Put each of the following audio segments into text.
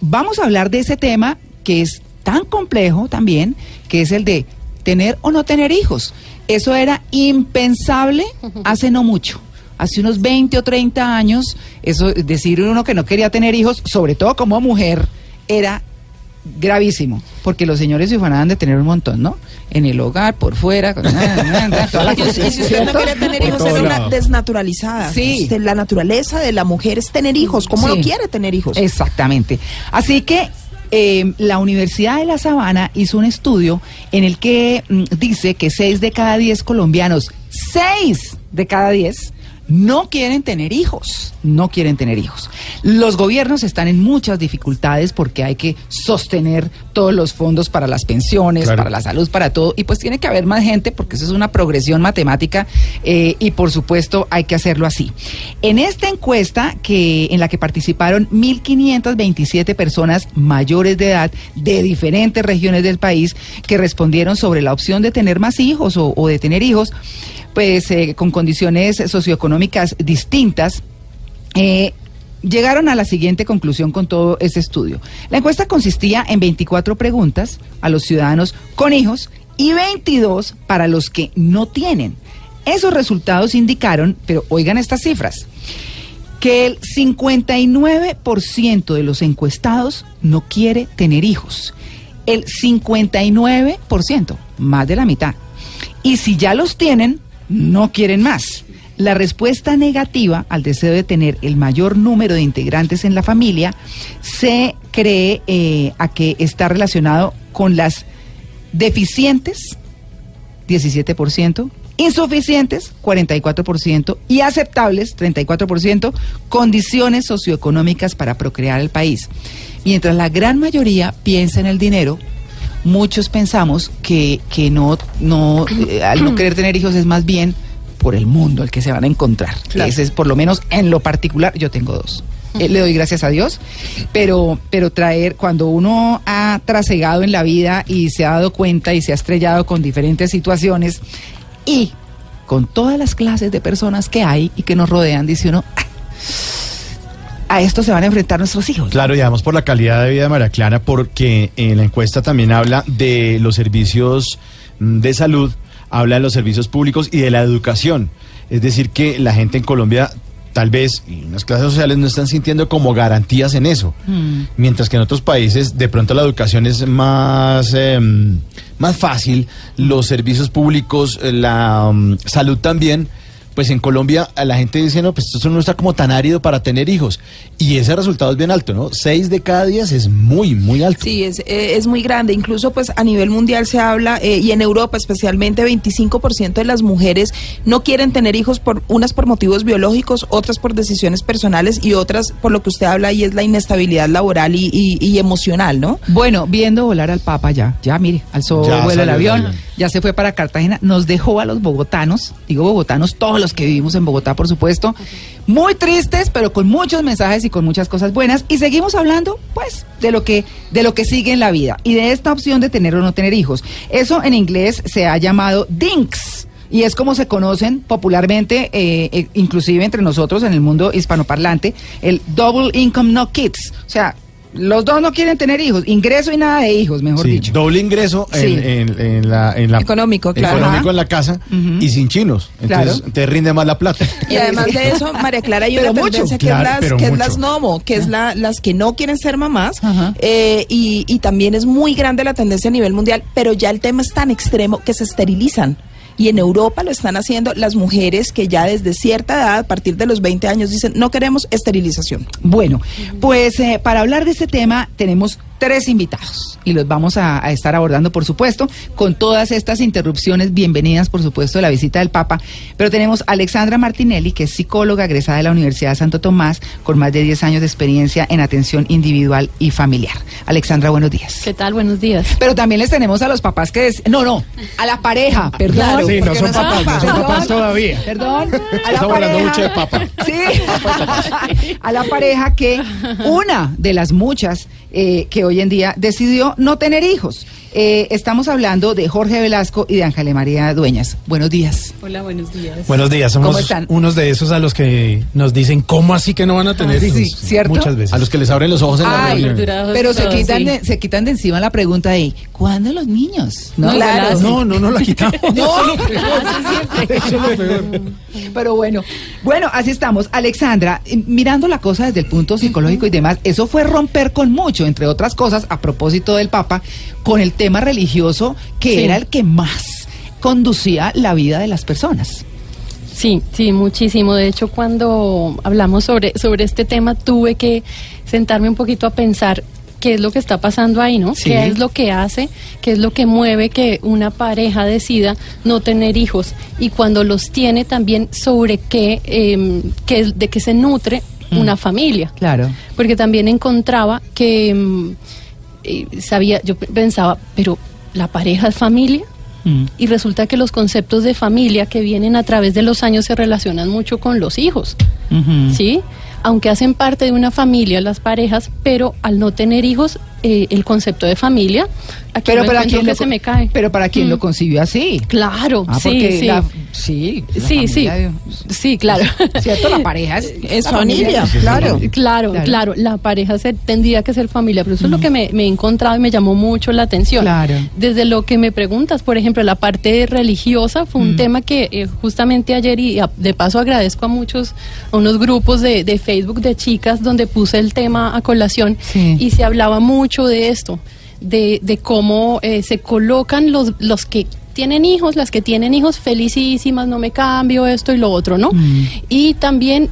Vamos a hablar de ese tema que es tan complejo también, que es el de tener o no tener hijos. Eso era impensable hace no mucho. Hace unos 20 o 30 años, eso decir uno que no quería tener hijos, sobre todo como mujer, era gravísimo, porque los señores se ufanaban de tener un montón, ¿no? En el hogar, por fuera, con- toda la Y si usted no quiere tener hijos, es una desnaturalizada. Sí. Usted- la naturaleza de la mujer es tener hijos. ¿Cómo Sí. no quiere tener hijos? Exactamente. Así que eh, la Universidad de La Sabana hizo un estudio en el que mm, dice que 6 de cada 10 colombianos, 6 de cada 10, no quieren tener hijos, no quieren tener hijos. Los gobiernos están en muchas dificultades porque hay que sostener todos los fondos para las pensiones, Claro. para la salud, para todo, y pues tiene que haber más gente porque eso es una progresión matemática eh, y por supuesto hay que hacerlo así. En esta encuesta que en la que participaron 1.527 personas mayores de edad de diferentes regiones del país que respondieron sobre la opción de tener más hijos o, o de tener hijos, pues eh, con condiciones socioeconómicas distintas, eh, llegaron a la siguiente conclusión con todo ese estudio. La encuesta consistía en 24 preguntas a los ciudadanos con hijos y 22 para los que no tienen. Esos resultados indicaron, pero oigan estas cifras, que el 59% de los encuestados no quiere tener hijos. El 59%, más de la mitad. Y si ya los tienen, no quieren más. La respuesta negativa al deseo de tener el mayor número de integrantes en la familia se cree eh, a que está relacionado con las deficientes, 17%, insuficientes, 44%, y aceptables, 34%, condiciones socioeconómicas para procrear el país. Mientras la gran mayoría piensa en el dinero, muchos pensamos que, que no, no, eh, al no querer tener hijos es más bien por el mundo el que se van a encontrar. Claro. Ese es por lo menos en lo particular, yo tengo dos. Eh, le doy gracias a Dios, pero, pero traer, cuando uno ha trasegado en la vida y se ha dado cuenta y se ha estrellado con diferentes situaciones y con todas las clases de personas que hay y que nos rodean, dice uno, "Ah, a esto se van a enfrentar nuestros hijos. Claro, y además por la calidad de vida de María Clara, porque en la encuesta también habla de los servicios mm, de salud, habla de los servicios públicos y de la educación. Es decir, que la gente en Colombia tal vez, y las clases sociales no están sintiendo como garantías en eso. Mm. Mientras que en otros países de pronto la educación es más, eh, más fácil, los servicios públicos, eh, la mm, salud también. Pues en Colombia a la gente dice, no, pues esto no está como tan árido para tener hijos. Y ese resultado es bien alto, ¿no? Seis de cada diez es muy, muy alto. Sí, es, eh, es muy grande. Incluso pues a nivel mundial se habla, eh, y en Europa especialmente, 25% de las mujeres no quieren tener hijos por unas por motivos biológicos, otras por decisiones personales y otras por lo que usted habla y es la inestabilidad laboral y, y- y emocional, ¿no? Bueno, viendo volar al Papa ya, ya mire, alzó Ya vuelo el salió el avión, avión. Ya se fue para Cartagena, nos dejó a los bogotanos, digo bogotanos, todos los que vivimos en Bogotá, por supuesto, muy tristes, pero con muchos mensajes y con muchas cosas buenas. Y seguimos hablando, pues, de lo que, de lo que sigue en la vida y de esta opción de tener o no tener hijos. Eso en inglés se ha llamado DINKS. Y es como se conocen popularmente, eh, eh, inclusive entre nosotros en el mundo hispanoparlante, el Double Income No Kids. O sea, los dos no quieren tener hijos, ingreso y nada de hijos, mejor Sí, dicho. doble ingreso en, Sí. en- en la, en la- Económico, claro. económico en la casa y sin chinos. Entonces Claro. te rinde más la plata. Y además de eso, María Clara, hay Pero una mucho. tendencia que Claro, es las, que es las nomo, que es la, las que no quieren ser mamás, eh, y, y también es muy grande la tendencia a nivel mundial, pero ya el tema es tan extremo que se esterilizan. Y en Europa lo están haciendo las mujeres que ya desde cierta edad, a partir de los 20 años, dicen, no queremos esterilización. Bueno, pues eh, para hablar de este tema tenemos tres invitados y los vamos a, a estar abordando, por supuesto, con todas estas interrupciones. Bienvenidas, por supuesto, de la visita del Papa. Pero tenemos a Alexandra Martinelli, que es psicóloga egresada de la Universidad de Santo Tomás, con más de 10 años de experiencia en atención individual y familiar. Alexandra, buenos días. ¿Qué tal? Buenos días. Pero también les tenemos a los papás que... des- No, no, a la pareja, perdón. Claro, Sí, no son papás, no son papás todavía. Perdón. A la Estamos hablando pareja- mucho de papa. Sí. A la pareja que una de las muchas eh, que hoy en día decidió no tener hijos. Eh, estamos hablando de Jorge Velasco y de Ángela María Dueñas. Buenos días. Hola, buenos días. Buenos días, ¿Cómo somos están? unos de esos a los que nos dicen, ¿cómo así que no van a tener Ah, hijos? sí, ¿cierto? Muchas veces. A los que les abren los ojos en la reunión. Pero se quitan, sí. de, se quitan de encima la pregunta de ¿cuándo los niños? No, Claro. No, no, no la quitamos. No, Eso es lo peor. Pero bueno, bueno, así estamos. Alexandra, eh, mirando la cosa desde el punto psicológico y demás, eso fue romper con mucho, entre otras cosas, a propósito del Papa, con el tema religioso que Sí. era el que más conducía la vida de las personas. Sí, sí, muchísimo. De hecho, cuando hablamos sobre, sobre este tema, tuve que sentarme un poquito a pensar qué es lo que está pasando ahí, ¿no? Sí. ¿Qué es lo que hace? ¿Qué es lo que mueve que una pareja decida no tener hijos? Y cuando los tiene, también sobre qué, eh, qué- de qué se nutre Mm. una familia. Claro. porque también encontraba que mm, eh, sabía, yo pe- pensaba, pero la pareja es familia Mm. y resulta que los conceptos de familia que vienen a través de los años se relacionan mucho con los hijos. ¿sí? Aunque hacen parte de una familia las parejas, pero al no tener hijos, eh, el concepto de familia, aquí Pero no para quien que lo, se me cae. Pero para quien Mm. lo concibió así. Claro, Ah, sí, porque sí. la- sí, la sí, sí, familia de- sí, claro. ¿Cierto? La pareja es, Es la familia, claro. Claro, Claro. claro, la pareja se, tendría que ser familia, pero eso es lo que me, me he encontrado y me llamó mucho la atención. Claro. Desde lo que me preguntas, por ejemplo, la parte religiosa fue un Mm. tema que eh, justamente ayer, y a- de paso agradezco a muchos, a unos grupos de, de Facebook de chicas donde puse el tema a colación Sí. y se hablaba mucho de esto, de, de cómo eh, se colocan los, los que tienen hijos, las que tienen hijos felicísimas, no me cambio esto y lo otro, ¿no? Mm. Y también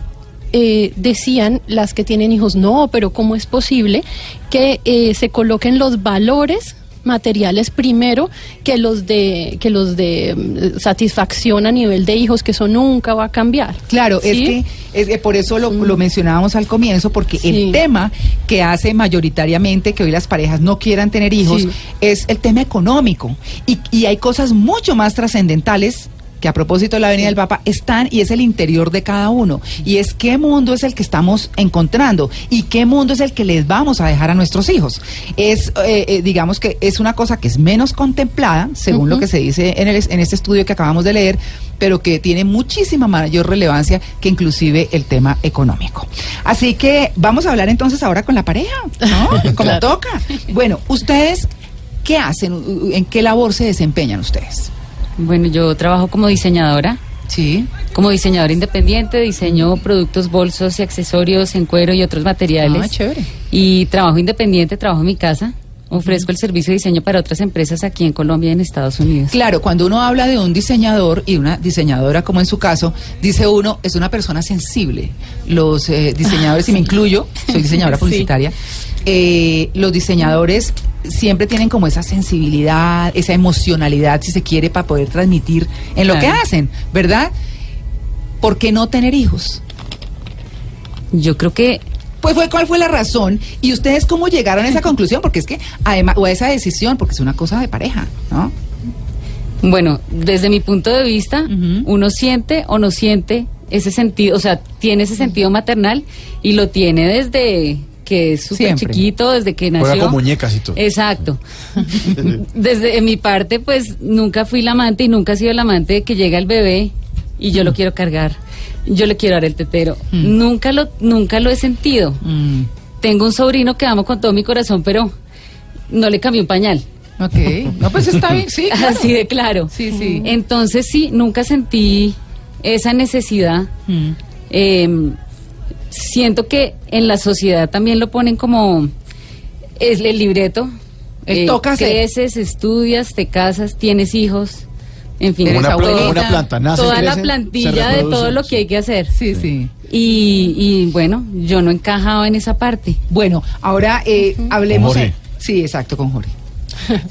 eh, decían las que tienen hijos, no, pero ¿cómo es posible que eh, se coloquen los valores materiales primero que los de que los de mm, satisfacción a nivel de hijos que eso nunca va a cambiar Claro, es ¿Sí? que es que por eso lo, lo mencionábamos al comienzo, porque Sí. el tema que hace mayoritariamente que hoy las parejas no quieran tener hijos Sí. es el tema económico. Y, y hay cosas mucho más trascendentales que a propósito de la venida del Papa están y es el interior de cada uno. Y es qué mundo es el que estamos encontrando y qué mundo es el que les vamos a dejar a nuestros hijos. Es, eh, eh, digamos que es una cosa que es menos contemplada, según lo que se dice en, el- en este estudio que acabamos de leer, pero que tiene muchísima mayor relevancia que inclusive el tema económico. Así que vamos a hablar entonces ahora con la pareja, ¿no? Como Claro. toca. Bueno, ustedes, ¿qué hacen? ¿En qué labor se desempeñan ustedes? Bueno, yo trabajo como diseñadora, Sí. como diseñadora independiente, diseño productos, bolsos y accesorios en cuero y otros materiales. Ah, chévere. Y trabajo independiente, trabajo en mi casa. Ofrezco el servicio de diseño para otras empresas aquí en Colombia y en Estados Unidos. Claro, cuando uno habla de un diseñador y una diseñadora, como en su caso, dice uno, es una persona sensible. Los eh, diseñadores, y me incluyo, soy diseñadora Sí. Eh, los diseñadores siempre tienen como esa sensibilidad, esa emocionalidad, si se quiere, para poder transmitir en lo que hacen, ¿verdad? ¿Por qué no tener hijos? Yo creo que Pues fue cuál fue la razón y ustedes cómo llegaron a esa conclusión, porque es que además o a esa decisión, porque es una cosa de pareja, ¿no? Bueno, desde mi punto de vista, uno siente o no siente ese sentido, o sea, tiene ese sentido maternal y lo tiene desde que es súper chiquito, desde que Juega nació. con muñecas y todo. Exacto. Desde mi parte, pues nunca fui la amante y nunca he sido la amante de que llega el bebé y yo lo quiero cargar, yo le quiero dar el tetero. Mm. Nunca lo, nunca lo he sentido. Mm, Tengo un sobrino que amo con todo mi corazón, pero no le cambié un pañal. ok, no, pues está bien, sí. claro. Así de claro. Sí, sí. Entonces sí, nunca sentí esa necesidad. Mm. Eh, siento que en la sociedad también lo ponen como es el libreto. El toca hacer. creces, estudias, te casas, tienes hijos, en fin, Eres Una, pla- abuelita. una planta nace, toda la crece, plantilla de todo lo que hay que hacer. Sí, sí. Y, y bueno, yo no encajaba en esa parte. Bueno, ahora eh, hablemos. Jorge. Sí, exacto, con Jorge.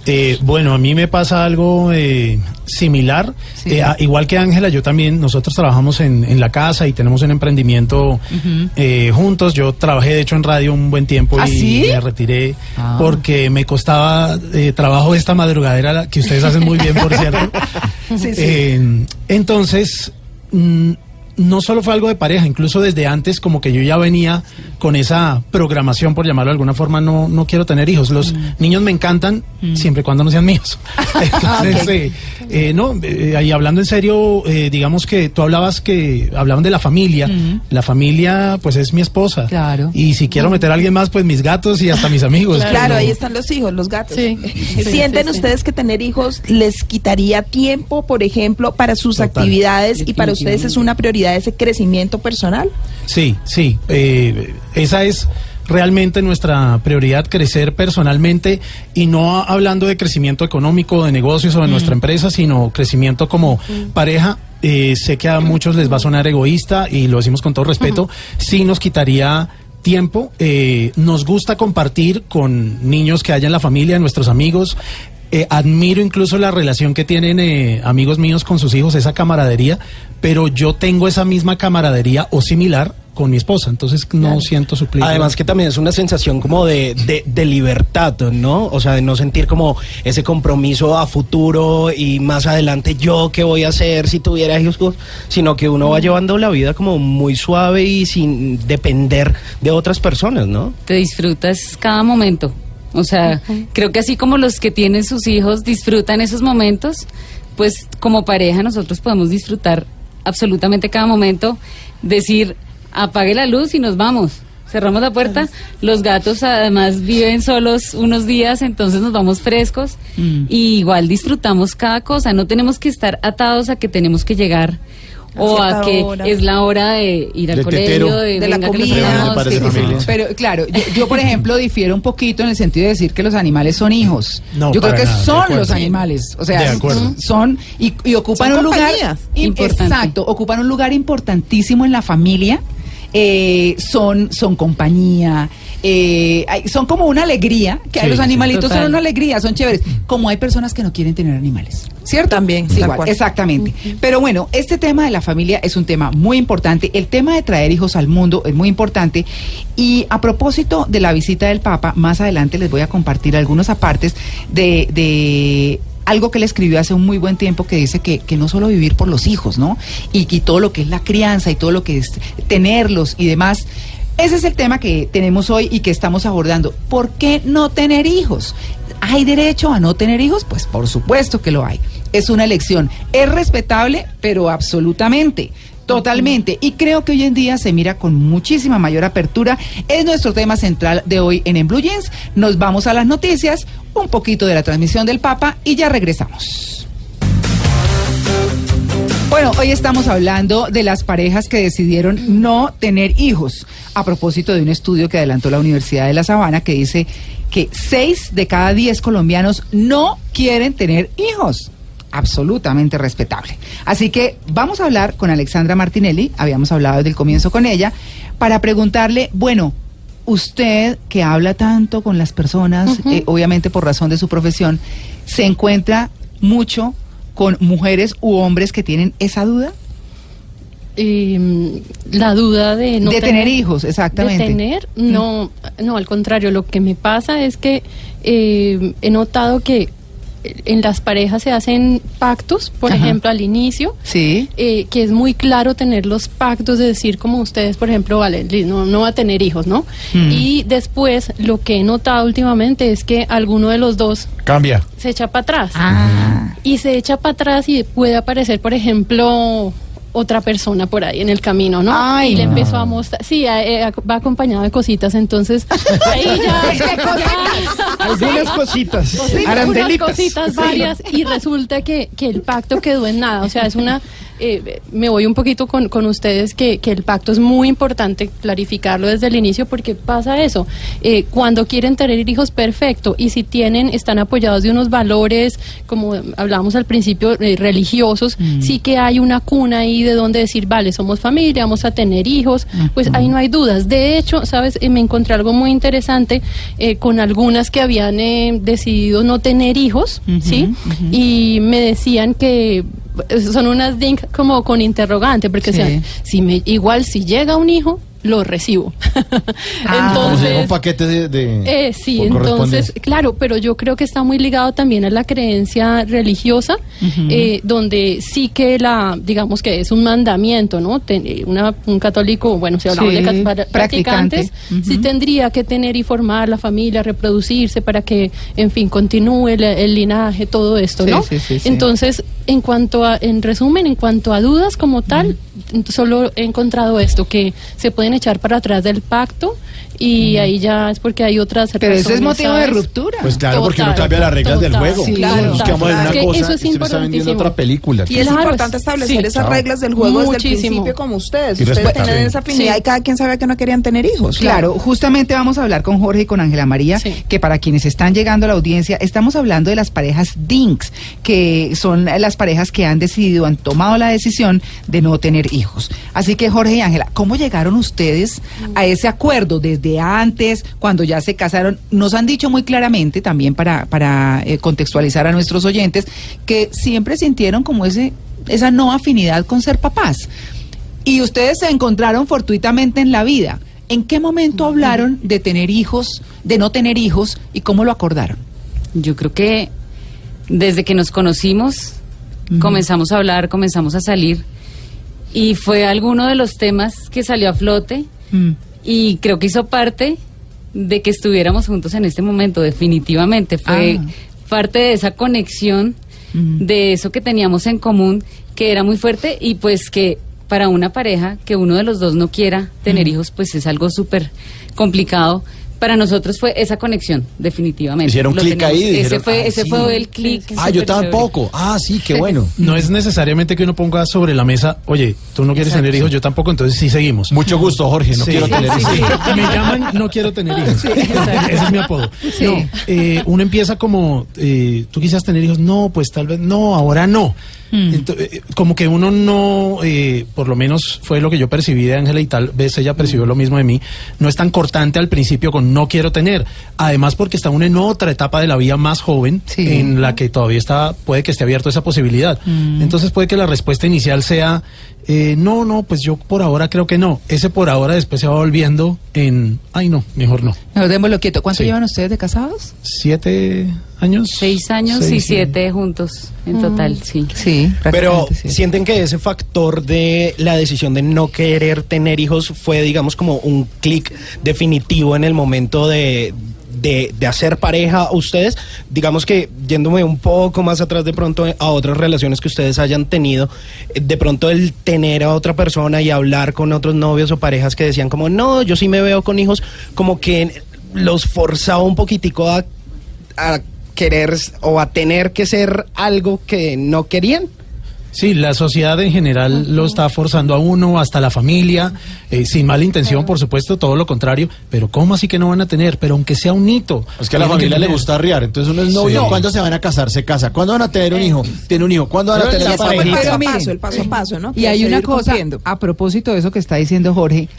Eh, bueno, a mí me pasa algo eh, similar. Sí. Eh, a- igual que Ángela, yo también, nosotros trabajamos en, en la casa y tenemos un emprendimiento eh, juntos. Yo trabajé, de hecho, en radio un buen tiempo ¿Ah, y sí? me retiré Ah. porque me costaba trabajo esta madrugadera, la- que ustedes hacen muy bien, por cierto. Sí, entonces, mm, no solo fue algo de pareja, incluso desde antes como que yo ya venía con esa programación, por llamarlo de alguna forma, no, no quiero tener hijos. Los niños me encantan siempre y cuando no sean míos. Entonces, eh, eh, no, eh, ahí hablando en serio, eh, digamos que tú hablabas que hablaban de la familia. La familia, pues es mi esposa. Claro. Y si quiero meter a alguien más, pues mis gatos y hasta mis amigos. Claro, ahí están los hijos, los gatos. Sí. ¿Sienten Sí, sí, sí. ustedes que tener hijos les quitaría tiempo, por ejemplo, para sus Total. actividades y para ustedes es una prioridad ese crecimiento personal? Sí, sí. eh, esa es realmente nuestra prioridad, crecer personalmente y no hablando de crecimiento económico, de negocios o de nuestra empresa, sino crecimiento como pareja. Eh, sé que a muchos les va a sonar egoísta y lo decimos con todo respeto. Sí nos quitaría tiempo. eh, nos gusta compartir con niños que haya en la familia, nuestros amigos. Eh, admiro incluso la relación que tienen eh, amigos míos con sus hijos, esa camaradería, pero yo tengo esa misma camaradería o similar con mi esposa, entonces no siento suplir. Además que también es una sensación como de, de, de libertad, ¿no? O sea, de no sentir como ese compromiso a futuro y más adelante yo qué voy a hacer si tuviera hijos, sino que uno va llevando la vida como muy suave y sin depender de otras personas, ¿no? Te disfrutas cada momento. O sea, creo que así como los que tienen sus hijos disfrutan esos momentos, pues como pareja nosotros podemos disfrutar absolutamente cada momento, decir, apague la luz y nos vamos. Cerramos la puerta, los gatos además viven solos unos días, entonces nos vamos frescos y igual disfrutamos cada cosa, no tenemos que estar atados a que tenemos que llegar o a que hora. es la hora de ir al Del colegio, tetero. de, De la venga que nos comida. sí. Pero claro, yo, yo, por ejemplo difiero un poquito en el sentido de decir que los animales son hijos. No, yo creo que nada, de son los animales, o sea, De acuerdo. son y, y ocupan Son un lugar Importante. exacto, ocupan un lugar importantísimo en la familia. eh, son son compañía, eh, hay- son como una alegría, que Sí, los animalitos total. son una alegría, son chéveres, como hay personas que no quieren tener animales, ¿cierto? También, Sí, igual, cual. exactamente. Pero bueno, este tema de la familia es un tema muy importante. El tema de traer hijos al mundo es muy importante. Y a propósito de la visita del Papa, más adelante les voy a compartir algunos apartes de, de algo que le escribió hace un muy buen tiempo que dice que, que no solo vivir por los hijos, ¿no? Y, y todo lo que es la crianza y todo lo que es tenerlos y demás. Ese es el tema que tenemos hoy y que estamos abordando. ¿Por qué no tener hijos? ¿Hay derecho a no tener hijos? Pues por supuesto que lo hay. Es una elección. Es respetable, pero absolutamente. Totalmente. Y creo que hoy en día se mira con muchísima mayor apertura. Es nuestro tema central de hoy en En Blue Jeans. Nos vamos a las noticias, un poquito de la transmisión del Papa y ya regresamos. Bueno, hoy estamos hablando de las parejas que decidieron no tener hijos, a propósito de un estudio que adelantó la Universidad de La Sabana que dice que seis de cada diez colombianos no quieren tener hijos. Absolutamente respetable. Así que vamos a hablar con Alexandra Martinelli, habíamos hablado desde el comienzo con ella, para preguntarle, bueno, usted que habla tanto con las personas, eh, obviamente por razón de su profesión, ¿se encuentra mucho con mujeres u hombres que tienen esa duda? Eh, la duda de no De tener hijos, exactamente. De tener, no, no, al contrario, lo que me pasa es que eh, he notado que en las parejas se hacen pactos, por Ajá. ejemplo, al inicio, Sí. eh, que es muy claro tener los pactos de decir como ustedes, por ejemplo, vale, no, no va a tener hijos, ¿no? Mm. Y después lo que he notado últimamente es que alguno de los dos Cambia. se echa para atrás. Ah. Y se echa para atrás y puede aparecer, por ejemplo, otra persona por ahí en el camino, ¿no? Ay, y le no. empezó a mostrar, sí, eh, eh, va acompañado de cositas, entonces ahí ya, ya- Algunas cositas. Unas arandelitas. cositas varias y resulta que, que el pacto quedó en nada. O sea, es una... eh, me voy un poquito con, con ustedes que, que el pacto es muy importante clarificarlo desde el inicio porque pasa eso. Eh, cuando quieren tener hijos, perfecto. Y si tienen, están apoyados de unos valores, como hablábamos al principio, eh, religiosos, sí que hay una cuna ahí de donde decir, vale, somos familia, vamos a tener hijos, pues ahí no hay dudas. De hecho, ¿sabes? Eh, me encontré algo muy interesante con algunas que habían decidido no tener hijos, ¿sí? Y me decían que son unas DINK como con interrogante, porque o sea, Sí. si me, igual si llega un hijo, lo recibo. Ah. Fuera un entonces, paquete de... de- eh, sí, entonces, claro, pero yo creo que está muy ligado también a la creencia religiosa, eh, donde sí que la, digamos que es un mandamiento, ¿no? Ten- eh, una- un católico, bueno, si hablamos Sí, de practicantes, sí tendría que tener y formar la familia, reproducirse para que, en fin, continúe el, el linaje, todo esto, Sí, ¿no? sí, sí, sí. Entonces, en cuanto a, en resumen, en cuanto a dudas como tal, solo he encontrado esto, que se pueden echar para atrás del pacto y ahí ya es porque hay otras Pero eso es motivo de ruptura. Pues claro, porque no cambia las reglas del juego. sí, claro, una Es que cosa eso es importantísimo. otra película. Y es Claro, importante es- establecer sí. esas reglas del juego desde el principio como ustedes. Y ustedes tienen esa afinidad Sí. y cada quien sabía que no querían tener hijos. Claro, justamente vamos a hablar con Jorge y con Ángela María, Sí. que para quienes están llegando a la audiencia, estamos hablando de las parejas DINKS, que son las parejas que han decidido, han tomado la decisión de no tener hijos. Así que Jorge y Ángela, ¿cómo llegaron ustedes a ese acuerdo desde antes, cuando ya se casaron? Nos han dicho muy claramente, también para, para eh, contextualizar a nuestros oyentes, que siempre sintieron como ese, esa no afinidad con ser papás. Y ustedes se encontraron fortuitamente en la vida. ¿En qué momento hablaron de tener hijos, de no tener hijos y cómo lo acordaron? Yo creo que desde que nos conocimos, comenzamos a hablar, comenzamos a salir y fue alguno de los temas que salió a flote Mm. y creo que hizo parte de que estuviéramos juntos en este momento, definitivamente. Fue Ah. parte de esa conexión, Ujú. de eso que teníamos en común, que era muy fuerte y pues que para una pareja que uno de los dos no quiera tener hijos, pues es algo súper complicado. Para nosotros fue esa conexión, definitivamente. Hicieron clic ahí Ese fue, "Ah, ese sí". fue el clic. Ah, yo chévere. tampoco. Ah, sí, qué bueno. No es necesariamente que uno ponga sobre la mesa, oye, tú no quieres Exacto. tener hijos, yo tampoco, entonces sí seguimos. Mucho gusto, Jorge. No Sí. quiero tener hijos. sí. Me llaman, no quiero tener hijos. Ese es mi apodo. Sí. No, eh, uno empieza como, eh, tú quisieras tener hijos, no, pues tal vez, no, ahora no. Ento- eh, como que uno no, eh, por lo menos fue lo que yo percibí de Ángela y tal vez ella percibió lo mismo de mí, no es tan cortante al principio con no quiero tener. Además porque está uno en otra etapa de la vida más joven Sí. en la que todavía está, puede que esté abierto esa posibilidad. Entonces puede que la respuesta inicial sea, eh, no, no, pues yo por ahora creo que no. Ese por ahora después se va volviendo en, ay no, mejor no. Mejor démoslo quieto. ¿Cuánto Sí. llevan ustedes de casados? ¿Siete años? Seis años y sí. siete juntos en total, sí. Sí, Pero sí. sienten que ese factor de la decisión de no querer tener hijos fue, digamos, como un clic definitivo en el momento de, de, de hacer pareja a ustedes. Digamos que yéndome un poco más atrás de pronto a otras relaciones que ustedes hayan tenido, eh, de pronto el tener a otra persona y hablar con otros novios o parejas que decían como, no, yo sí me veo con hijos, como que los forzaba un poquitico a, a querer o a tener que ser algo que no querían. Sí, la sociedad en general lo está forzando a uno, hasta la familia, eh, sin mala intención, por supuesto, todo lo contrario. Pero ¿cómo así que no van a tener? Pero aunque sea un hito. Es que a la familia le gusta arriar. Entonces uno es novio. Sí. ¿Cuándo se van a casar? Se casa. ¿Cuándo van a tener un hijo? Tiene un hijo. ¿Cuándo van a tener Ese fue el paso a paso, el paso a paso, ¿no? Y hay una cosa, cumpliendo. a propósito de eso que está diciendo Jorge,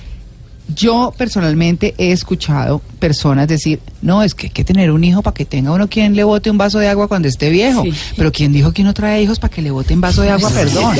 yo personalmente he escuchado personas decir, no, es que hay que tener un hijo para que tenga uno quien le bote un vaso de agua cuando esté viejo. Sí. Pero ¿quién dijo que no trae hijos para que le boten vaso de agua? Perdón.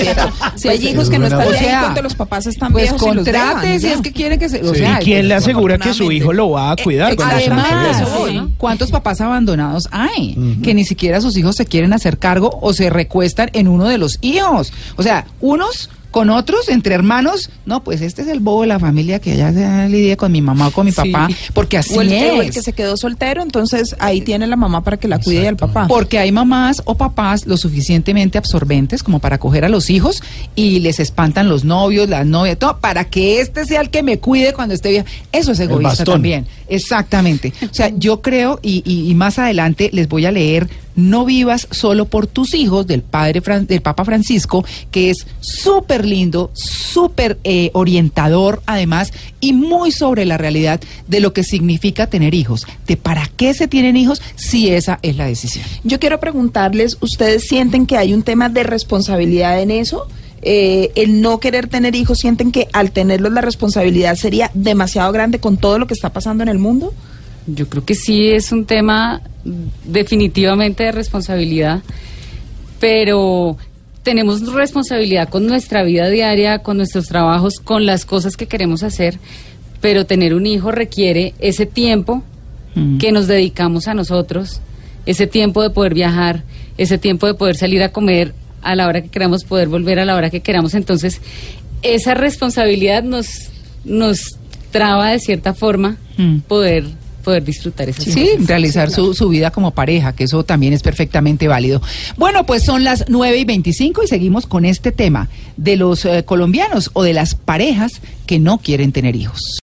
Si hay hijos que no están O sea, cuando los papás están Pues viejos contrate si es que quiere que se... O Sí. sea, ¿Y quién le asegura que su hijo lo va a cuidar? Eh, cuando se exactamente, viejo? eso voy. Además, ¿cuántos papás abandonados hay? Que ni siquiera sus hijos se quieren hacer cargo o se recuestan en uno de los hijos. O sea, unos con otros, entre hermanos, no, pues este es el bobo de la familia que ya se lidia con mi mamá o con mi Sí. papá, porque así O el, que, o el es. que se quedó soltero, entonces ahí tiene la mamá para que la cuide y al papá. Porque hay mamás o papás lo suficientemente absorbentes como para coger a los hijos y les espantan los novios, las novias, todo, para que este sea el que me cuide cuando esté bien. Eso es egoísta también. Exactamente. O sea, yo creo, y, y- y más adelante les voy a leer No vivas solo por tus hijos del padre Fran- del Papa Francisco, que es súper lindo, súper eh, orientador además y muy sobre la realidad de lo que significa tener hijos, de para qué se tienen hijos si esa es la decisión. Yo quiero preguntarles, ¿ustedes sienten que hay un tema de responsabilidad en eso? Eh, el no querer tener hijos, ¿sienten que al tenerlos la responsabilidad sería demasiado grande con todo lo que está pasando en el mundo? Yo creo que sí es un tema definitivamente de responsabilidad, pero tenemos responsabilidad con nuestra vida diaria, con nuestros trabajos, con las cosas que queremos hacer, pero tener un hijo requiere ese tiempo Mm. que nos dedicamos a nosotros, ese tiempo de poder viajar, ese tiempo de poder salir a comer a la hora que queramos, poder volver a la hora que queramos. Entonces, esa responsabilidad nos, nos traba de cierta forma Mm. poder, poder disfrutar esas Sí, realizar su, su vida como pareja, que eso también es perfectamente válido. Bueno, pues son las 9 y 25 y seguimos con este tema de los eh, colombianos o de las parejas que no quieren tener hijos.